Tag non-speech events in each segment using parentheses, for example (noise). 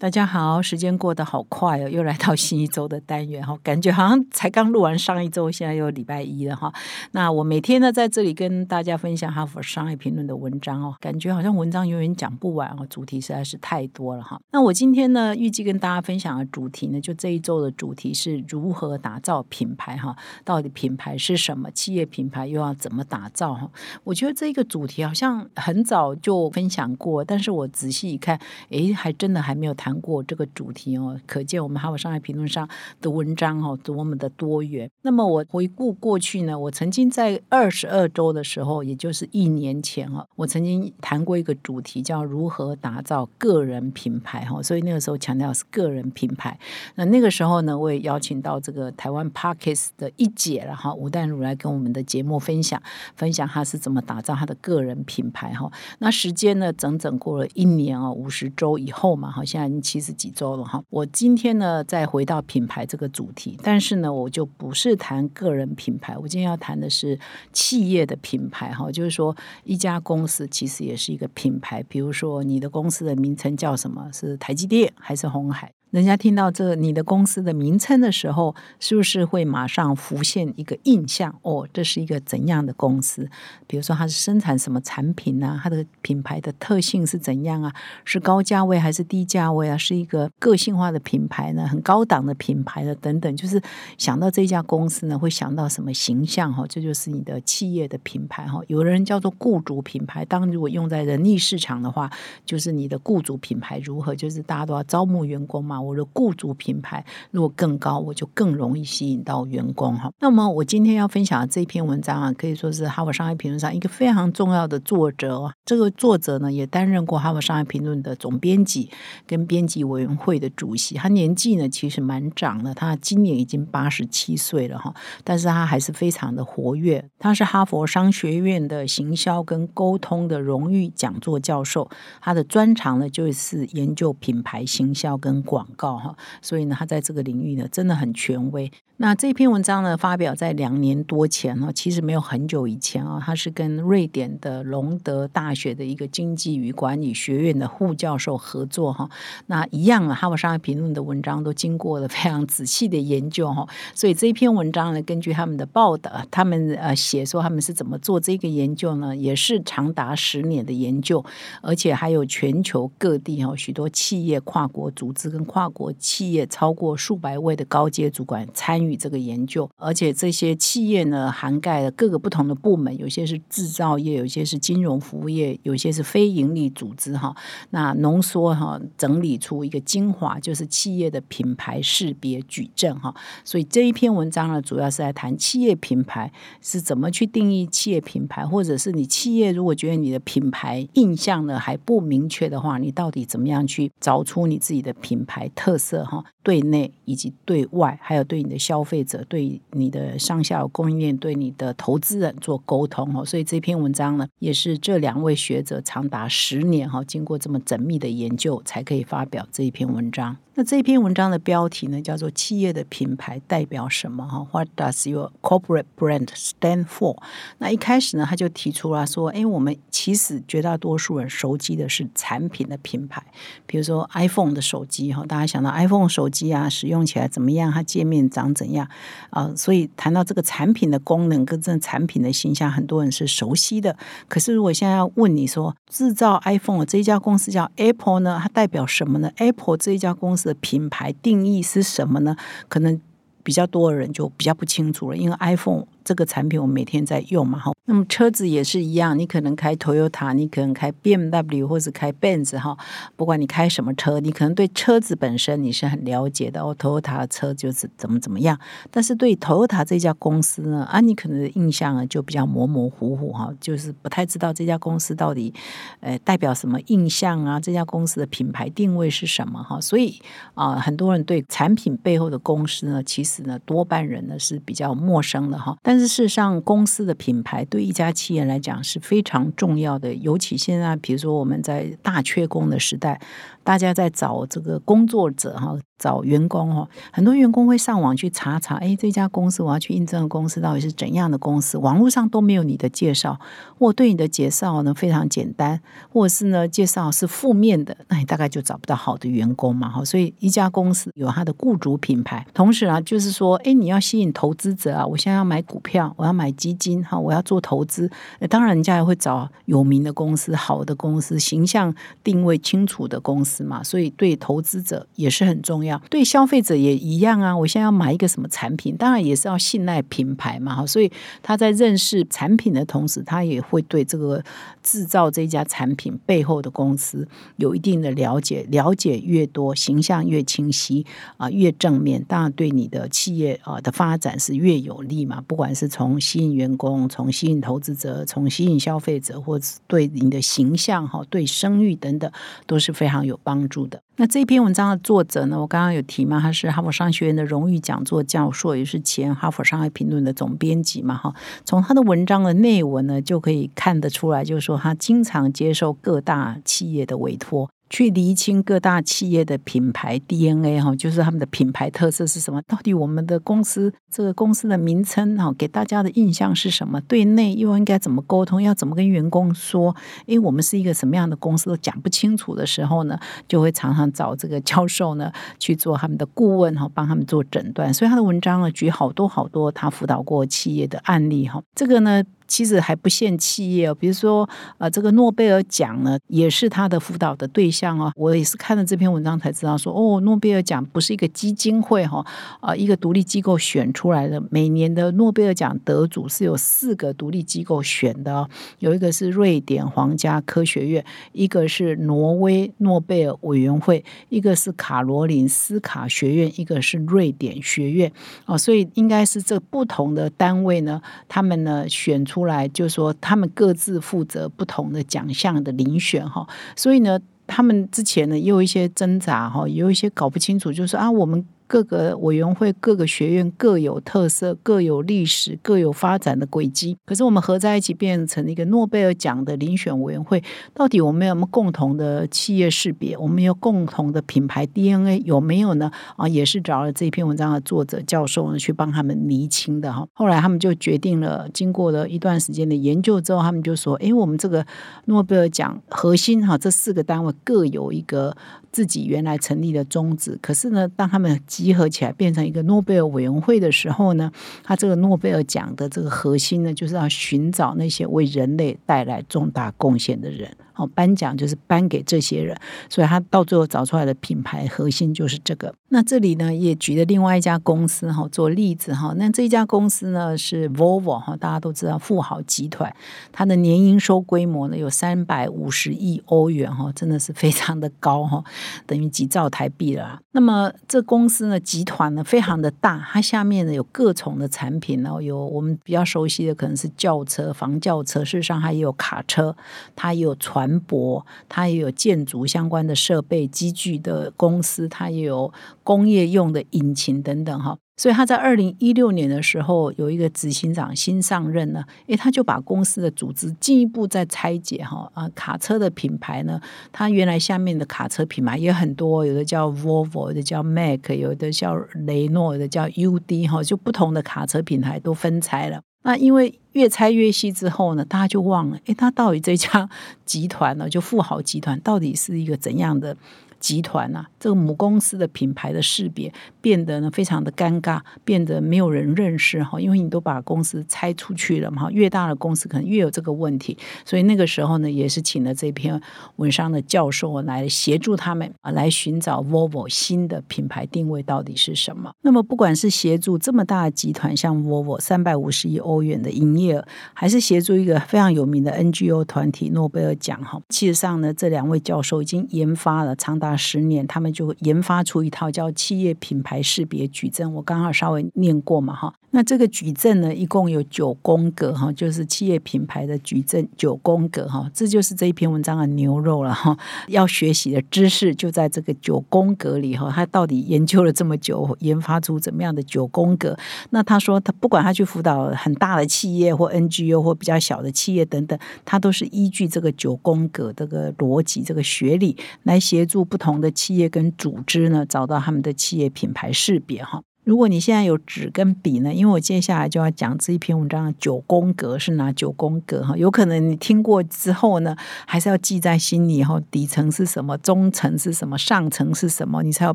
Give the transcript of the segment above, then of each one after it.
大家好，时间过得好快哦，(laughs) 又来到新一周的单元哈，感觉好像才刚录完上一周，现在又礼拜一了哈。那我每天呢在这里跟大家分享哈佛商业评论的文章哦，感觉好像文章永远讲不完哦，主题实在是太多了哈。那我今天呢预计跟大家分享的主题呢，就这一周的主题是如何打造品牌哈，到底品牌是什么？企业品牌又要怎么打造哈？我觉得这个主题好像很早就分享过，但是我仔细一看，诶，还真的还没有谈。谈过这个主题哦，可见我们哈佛商业评论上的文章哦多么的多元。那么我回顾过去呢，我曾经在二十二周的时候，也就是一年前哦，我曾经谈过一个主题叫如何打造个人品牌哈，所以那个时候强调是个人品牌。那那个时候呢，我也邀请到这个台湾 Parkes 的一姐了哈，吴淡如来跟我们的节目分享分享他是怎么打造他的个人品牌哈。那时间呢，整整过了一年哦，五十周以后嘛，好，现在。七十几周了哈，我今天呢再回到品牌这个主题，但是呢我就不是谈个人品牌，我今天要谈的是企业的品牌哈，就是说一家公司其实也是一个品牌，比如说你的公司的名称叫什么？是台积电还是红海？人家听到这你的公司的名称的时候，是不是会马上浮现一个印象？哦，这是一个怎样的公司？比如说它是生产什么产品啊？它的品牌的特性是怎样啊？是高价位还是低价位啊？是一个个性化的品牌呢？很高档的品牌的？等等，就是想到这家公司呢，会想到什么形象？哈，这就是你的企业的品牌哈。有的人叫做雇主品牌，当如果用在人力市场的话，就是你的雇主品牌如何？就是大家都要招募员工嘛。我的雇主品牌如果更高，我就更容易吸引到员工哈。那么我今天要分享的这篇文章啊，可以说是《哈佛商业评论》上一个非常重要的作者。这个作者呢，也担任过《哈佛商业评论》的总编辑跟编辑委员会的主席。他年纪呢其实蛮长的，他今年已经八十七岁了哈，但是他还是非常的活跃。他是哈佛商学院的行销跟沟通的荣誉讲座教授，他的专长呢就是研究品牌行销跟广。告哈，所以呢，他在这个领域呢，真的很权威。那这篇文章呢，发表在两年多前哈，其实没有很久以前啊，他是跟瑞典的隆德大学的一个经济与管理学院的副教授合作哈。那一样啊，哈佛商业评论的文章都经过了非常仔细的研究哈，所以这篇文章呢，根据他们的报道，他们呃写说他们是怎么做这个研究呢，也是长达十年的研究，而且还有全球各地哈许多企业、跨国组织跟跨国企业超过数百位的高阶主管参与与这个研究，而且这些企业呢，涵盖了各个不同的部门，有些是制造业，有些是金融服务业，有些是非营利组织哈。那浓缩哈，整理出一个精华，就是企业的品牌识别矩阵哈。所以这一篇文章呢，主要是来谈企业品牌是怎么去定义企业品牌，或者是你企业如果觉得你的品牌印象呢还不明确的话，你到底怎么样去找出你自己的品牌？特色哈，对内以及对外，还有对你的消消费者、对你的上下游供应链、对你的投资人做沟通哦。所以这篇文章呢，也是这两位学者长达十年哈，经过这么缜密的研究，才可以发表这一篇文章。那这篇文章的标题呢，叫做“企业的品牌代表什么？”哈，What does your corporate brand stand for？那一开始呢，他就提出了说：“哎，我们其实绝大多数人熟悉的是产品的品牌，比如说 iPhone 的手机哈，大家想到 iPhone 手机啊，使用起来怎么样？它界面长怎样啊？所以谈到这个产品的功能跟这产品的形象，很多人是熟悉的。可是如果现在要问你说，制造 iPhone 这一家公司叫 Apple 呢，它代表什么呢？Apple 这一家公司。的品牌定义是什么呢？可能比较多的人就比较不清楚了，因为 iPhone。这个产品我每天在用嘛哈，那么车子也是一样，你可能开 Toyota，你可能开 BMW 或者开 Benz 哈，不管你开什么车，你可能对车子本身你是很了解的哦，Toyota 的车就是怎么怎么样，但是对 Toyota 这家公司呢，啊，你可能的印象呢就比较模模糊糊哈，就是不太知道这家公司到底呃代表什么印象啊，这家公司的品牌定位是什么哈，所以啊，很多人对产品背后的公司呢，其实呢多半人呢是比较陌生的哈，但事实上，公司的品牌对一家企业来讲是非常重要的，尤其现在，比如说我们在大缺工的时代。大家在找这个工作者哈，找员工哈，很多员工会上网去查查，哎，这家公司我要去应征的公司到底是怎样的公司？网络上都没有你的介绍，或对你的介绍呢非常简单，或者是呢介绍是负面的，那你大概就找不到好的员工嘛哈。所以一家公司有它的雇主品牌，同时啊，就是说，哎，你要吸引投资者啊，我现在要买股票，我要买基金哈，我要做投资，当然人家也会找有名的公司、好的公司、形象定位清楚的公司。嘛，所以对投资者也是很重要，对消费者也一样啊。我现在要买一个什么产品，当然也是要信赖品牌嘛。哈，所以他在认识产品的同时，他也会对这个制造这家产品背后的公司有一定的了解。了解越多，形象越清晰啊，越正面，当然对你的企业啊的发展是越有利嘛。不管是从吸引员工，从吸引投资者，从吸引消费者，或者对你的形象哈，对声誉等等，都是非常有。帮助的那这篇文章的作者呢？我刚刚有提嘛，他是哈佛商学院的荣誉讲座教授，也是前哈佛商业评论的总编辑嘛。哈，从他的文章的内文呢，就可以看得出来，就是说他经常接受各大企业的委托。去厘清各大企业的品牌 DNA 哈，就是他们的品牌特色是什么？到底我们的公司这个公司的名称哈，给大家的印象是什么？对内又应该怎么沟通？要怎么跟员工说？诶，我们是一个什么样的公司都讲不清楚的时候呢，就会常常找这个教授呢去做他们的顾问哈，帮他们做诊断。所以他的文章呢，举好多好多他辅导过企业的案例哈，这个呢。其实还不限企业哦，比如说，呃，这个诺贝尔奖呢，也是他的辅导的对象哦。我也是看了这篇文章才知道，说哦，诺贝尔奖不是一个基金会哈，啊，一个独立机构选出来的。每年的诺贝尔奖得主是有四个独立机构选的哦，有一个是瑞典皇家科学院，一个是挪威诺贝尔委员会，一个是卡罗林斯卡学院，一个是瑞典学院哦，所以应该是这不同的单位呢，他们呢选出。出来就说他们各自负责不同的奖项的遴选哈，所以呢，他们之前呢也有一些挣扎哈，也有一些搞不清楚，就是啊我们。各个委员会、各个学院各有特色、各有历史、各有发展的轨迹。可是我们合在一起变成一个诺贝尔奖的遴选委员会，到底我们有没有共同的企业识别？我们有共同的品牌 DNA 有没有呢？啊，也是找了这篇文章的作者教授呢去帮他们厘清的哈。后来他们就决定了，经过了一段时间的研究之后，他们就说：，哎，我们这个诺贝尔奖核心哈，这四个单位各有一个。自己原来成立的宗旨，可是呢，当他们集合起来变成一个诺贝尔委员会的时候呢，他这个诺贝尔奖的这个核心呢，就是要寻找那些为人类带来重大贡献的人。哦，颁奖就是颁给这些人，所以他到最后找出来的品牌核心就是这个。那这里呢，也举了另外一家公司哈做例子哈。那这家公司呢是 Volvo 哈，大家都知道富豪集团，它的年营收规模呢有三百五十亿欧元哈，真的是非常的高哈，等于几兆台币了。那么这公司呢，集团呢非常的大，它下面呢有各种的产品，然后有我们比较熟悉的可能是轿车、房轿车，事实上它也有卡车，它也有船。船舶，它也有建筑相关的设备、机具的公司，它也有工业用的引擎等等哈。所以他在二零一六年的时候有一个执行长新上任呢，诶，他就把公司的组织进一步再拆解哈啊，卡车的品牌呢，它原来下面的卡车品牌也很多，有的叫 Volvo，有的叫 Mac，有的叫雷诺，的叫 UD 哈，就不同的卡车品牌都分拆了。那因为越拆越细之后呢，大家就忘了，诶，他到底这家集团呢，就富豪集团到底是一个怎样的？集团啊，这个母公司的品牌的识别变得呢非常的尴尬，变得没有人认识哈，因为你都把公司拆出去了嘛，越大的公司可能越有这个问题，所以那个时候呢，也是请了这篇文章的教授来协助他们啊，来寻找 Volvo 新的品牌定位到底是什么。那么不管是协助这么大的集团，像 Volvo 三百五十亿欧元的营业额，还是协助一个非常有名的 NGO 团体诺贝尔奖哈，其实上呢，这两位教授已经研发了长达达十年，他们就研发出一套叫企业品牌识别矩阵。我刚好稍微念过嘛，哈。那这个矩阵呢，一共有九宫格，哈，就是企业品牌的矩阵九宫格，哈，这就是这一篇文章的牛肉了，哈。要学习的知识就在这个九宫格里，哈。他到底研究了这么久，研发出怎么样的九宫格？那他说，他不管他去辅导很大的企业或 NGO 或比较小的企业等等，他都是依据这个九宫格这个逻辑、这个学理来协助不不同的企业跟组织呢，找到他们的企业品牌识别，哈。如果你现在有纸跟笔呢？因为我接下来就要讲这一篇文章的九宫格是哪九宫格哈？有可能你听过之后呢，还是要记在心里哈。底层是什么？中层是什么？上层是什么？你才有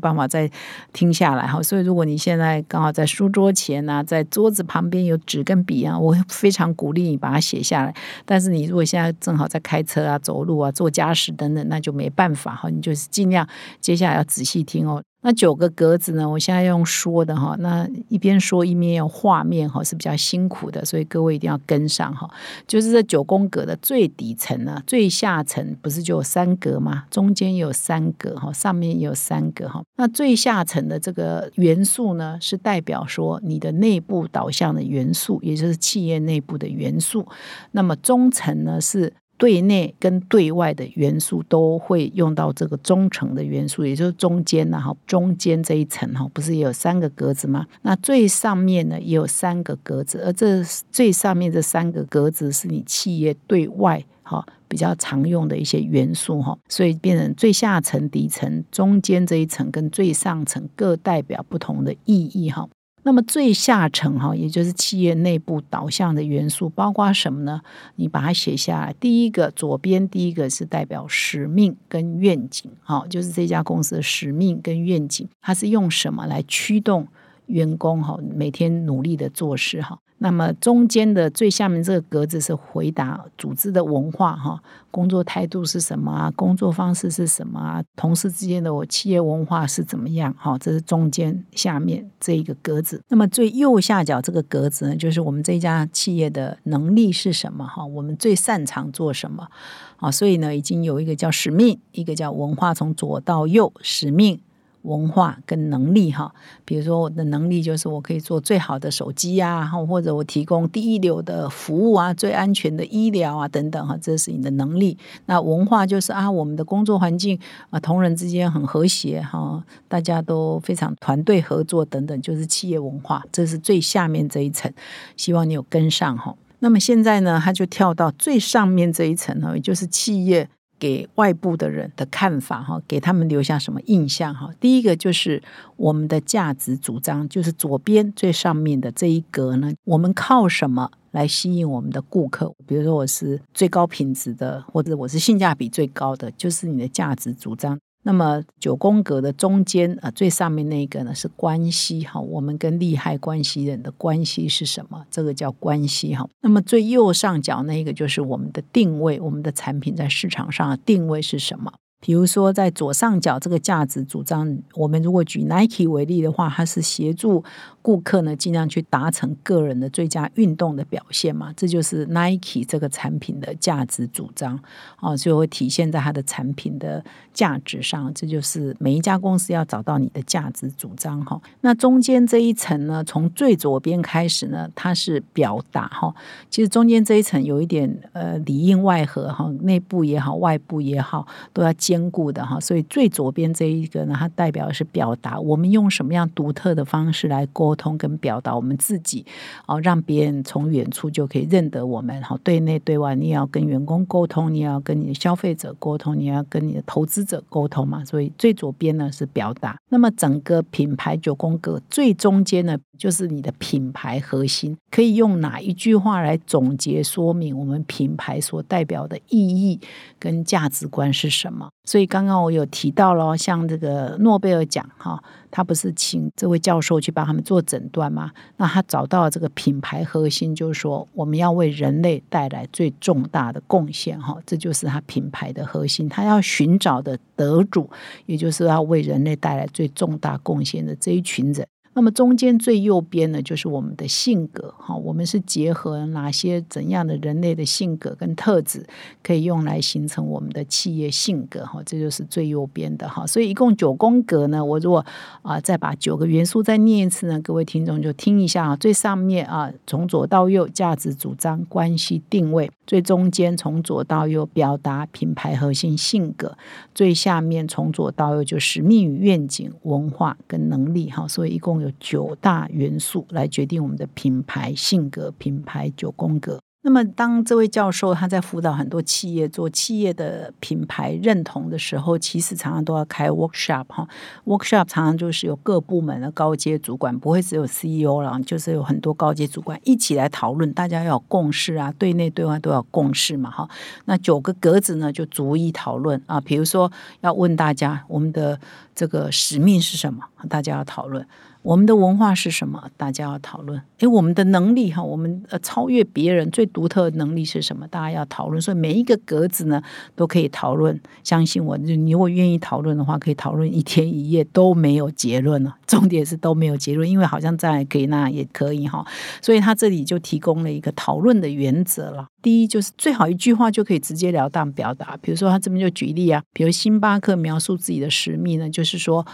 办法再听下来哈。所以如果你现在刚好在书桌前啊，在桌子旁边有纸跟笔啊，我非常鼓励你把它写下来。但是你如果现在正好在开车啊、走路啊、做家事等等，那就没办法哈。你就是尽量接下来要仔细听哦。那九个格子呢？我现在用说的哈，那一边说一边要画面哈，是比较辛苦的，所以各位一定要跟上哈。就是这九宫格的最底层呢，最下层不是就有三格吗？中间有三格哈，上面有三格哈。那最下层的这个元素呢，是代表说你的内部导向的元素，也就是企业内部的元素。那么中层呢是。对内跟对外的元素都会用到这个中层的元素，也就是中间呢，哈，中间这一层哈，不是也有三个格子吗？那最上面呢也有三个格子，而这最上面这三个格子是你企业对外哈比较常用的一些元素哈，所以变成最下层、底层、中间这一层跟最上层各代表不同的意义哈。那么最下层哈，也就是企业内部导向的元素，包括什么呢？你把它写下来。第一个左边第一个是代表使命跟愿景，哈，就是这家公司的使命跟愿景，它是用什么来驱动员工哈每天努力的做事哈。那么中间的最下面这个格子是回答组织的文化哈，工作态度是什么啊？工作方式是什么啊？同事之间的我企业文化是怎么样？哈，这是中间下面这一个格子。那么最右下角这个格子呢，就是我们这家企业的能力是什么？哈，我们最擅长做什么？啊，所以呢，已经有一个叫使命，一个叫文化，从左到右，使命。文化跟能力哈，比如说我的能力就是我可以做最好的手机呀，或者我提供第一流的服务啊，最安全的医疗啊等等哈，这是你的能力。那文化就是啊，我们的工作环境啊，同仁之间很和谐哈，大家都非常团队合作等等，就是企业文化，这是最下面这一层。希望你有跟上哈。那么现在呢，他就跳到最上面这一层哈，也就是企业。给外部的人的看法哈，给他们留下什么印象哈？第一个就是我们的价值主张，就是左边最上面的这一格呢，我们靠什么来吸引我们的顾客？比如说我是最高品质的，或者我是性价比最高的，就是你的价值主张。那么九宫格的中间啊，最上面那个呢是关系哈，我们跟利害关系人的关系是什么？这个叫关系哈。那么最右上角那个就是我们的定位，我们的产品在市场上的定位是什么？比如说，在左上角这个价值主张，我们如果举 Nike 为例的话，它是协助顾客呢尽量去达成个人的最佳运动的表现嘛，这就是 Nike 这个产品的价值主张啊，就会体现在它的产品的价值上。这就是每一家公司要找到你的价值主张哈。那中间这一层呢，从最左边开始呢，它是表达哈。其实中间这一层有一点呃里应外合哈，内部也好，外部也好，都要兼。顾的哈，所以最左边这一个呢，它代表的是表达，我们用什么样独特的方式来沟沟通跟表达我们自己，哦，让别人从远处就可以认得我们。好，对内对外，你也要跟员工沟通，你要跟你的消费者沟通，你要跟你的投资者沟通嘛。所以最左边呢是表达，那么整个品牌九宫格最中间呢，就是你的品牌核心，可以用哪一句话来总结说明我们品牌所代表的意义跟价值观是什么？所以刚刚我有提到了，像这个诺贝尔奖哈，他不是请这位教授去帮他们做诊断吗？那他找到这个品牌核心，就是说我们要为人类带来最重大的贡献哈，这就是他品牌的核心。他要寻找的得主，也就是要为人类带来最重大贡献的这一群人。那么中间最右边呢，就是我们的性格哈，我们是结合哪些怎样的人类的性格跟特质，可以用来形成我们的企业性格哈，这就是最右边的哈。所以一共九宫格呢，我如果啊再把九个元素再念一次呢，各位听众就听一下啊，最上面啊从左到右价值主张关系定位，最中间从左到右表达品牌核心性格，最下面从左到右就使命与愿景、文化跟能力哈，所以一共有九大元素来决定我们的品牌性格、品牌九宫格。那么，当这位教授他在辅导很多企业做企业的品牌认同的时候，其实常常都要开 workshop 哈。workshop 常常就是有各部门的高阶主管，不会只有 CEO 了，就是有很多高阶主管一起来讨论，大家要共识啊，对内对外都要共识嘛哈。那九个格子呢，就逐一讨论啊，比如说要问大家，我们的这个使命是什么，大家要讨论。我们的文化是什么？大家要讨论。诶，我们的能力哈，我们呃超越别人最独特的能力是什么？大家要讨论。所以每一个格子呢都可以讨论。相信我，你如果愿意讨论的话，可以讨论一天一夜都没有结论了。(laughs) 重点是都没有结论，因为好像在可以那也可以哈。所以他这里就提供了一个讨论的原则了。第一就是最好一句话就可以直截了当表达。比如说他这边就举例啊，比如星巴克描述自己的使命呢，就是说。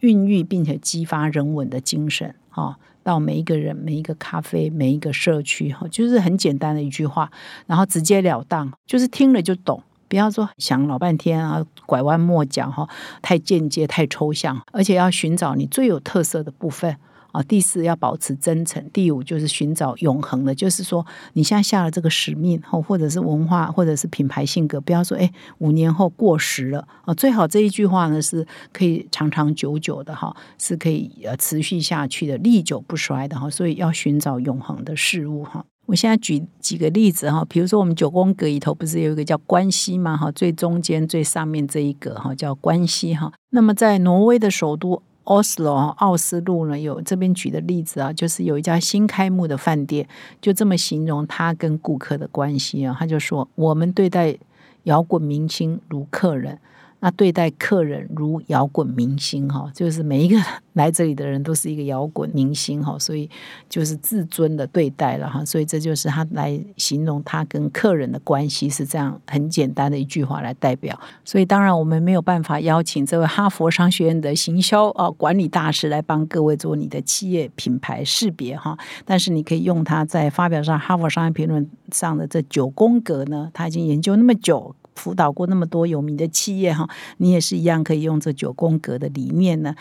孕育并且激发人文的精神啊，到每一个人、每一个咖啡、每一个社区哈，就是很简单的一句话，然后直截了当，就是听了就懂，不要说想老半天啊，拐弯抹角哈，太间接、太抽象，而且要寻找你最有特色的部分。第四要保持真诚，第五就是寻找永恒的，就是说你现在下了这个使命，或或者是文化，或者是品牌性格，不要说哎五年后过时了啊，最好这一句话呢是可以长长久久的哈，是可以呃持续下去的，历久不衰的哈，所以要寻找永恒的事物哈。我现在举几个例子哈，比如说我们九宫格里头不是有一个叫关系吗？哈，最中间最上面这一个哈叫关系哈，那么在挪威的首都。奥斯陆奥斯陆呢，有这边举的例子啊，就是有一家新开幕的饭店，就这么形容他跟顾客的关系啊，他就说：我们对待摇滚明星如客人。那对待客人如摇滚明星哈，就是每一个 (laughs) 来这里的人都是一个摇滚明星哈，所以就是自尊的对待了哈，所以这就是他来形容他跟客人的关系是这样很简单的一句话来代表。所以当然我们没有办法邀请这位哈佛商学院的行销啊管理大师来帮各位做你的企业品牌识别哈，但是你可以用他在发表上《哈佛商业评论》上的这九宫格呢，他已经研究那么久。辅导过那么多有名的企业哈，你也是一样可以用这九宫格的理念呢，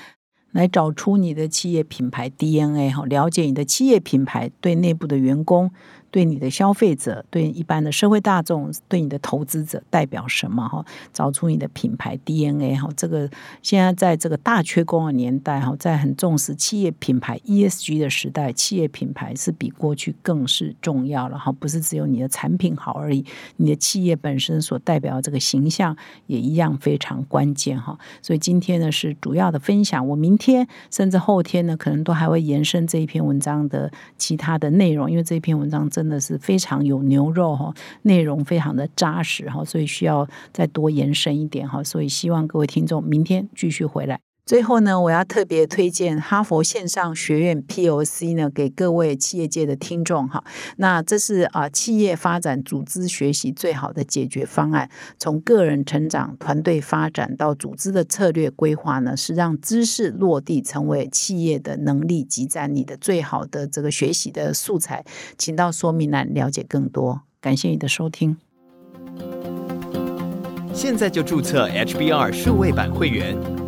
来找出你的企业品牌 DNA 哈，了解你的企业品牌对内部的员工。对你的消费者，对一般的社会大众，对你的投资者代表什么？哈，找出你的品牌 DNA 哈。这个现在在这个大缺工的年代哈，在很重视企业品牌 ESG 的时代，企业品牌是比过去更是重要了哈。不是只有你的产品好而已，你的企业本身所代表的这个形象也一样非常关键哈。所以今天呢是主要的分享，我明天甚至后天呢可能都还会延伸这一篇文章的其他的内容，因为这篇文章。真真的是非常有牛肉哈，内容非常的扎实哈，所以需要再多延伸一点哈，所以希望各位听众明天继续回来。最后呢，我要特别推荐哈佛线上学院 P.O.C 呢，给各位企业界的听众哈。那这是啊，企业发展组织学习最好的解决方案。从个人成长、团队发展到组织的策略规划呢，是让知识落地成为企业的能力集战力的最好的这个学习的素材。请到说明栏了解更多。感谢你的收听。现在就注册 HBR 数位版会员。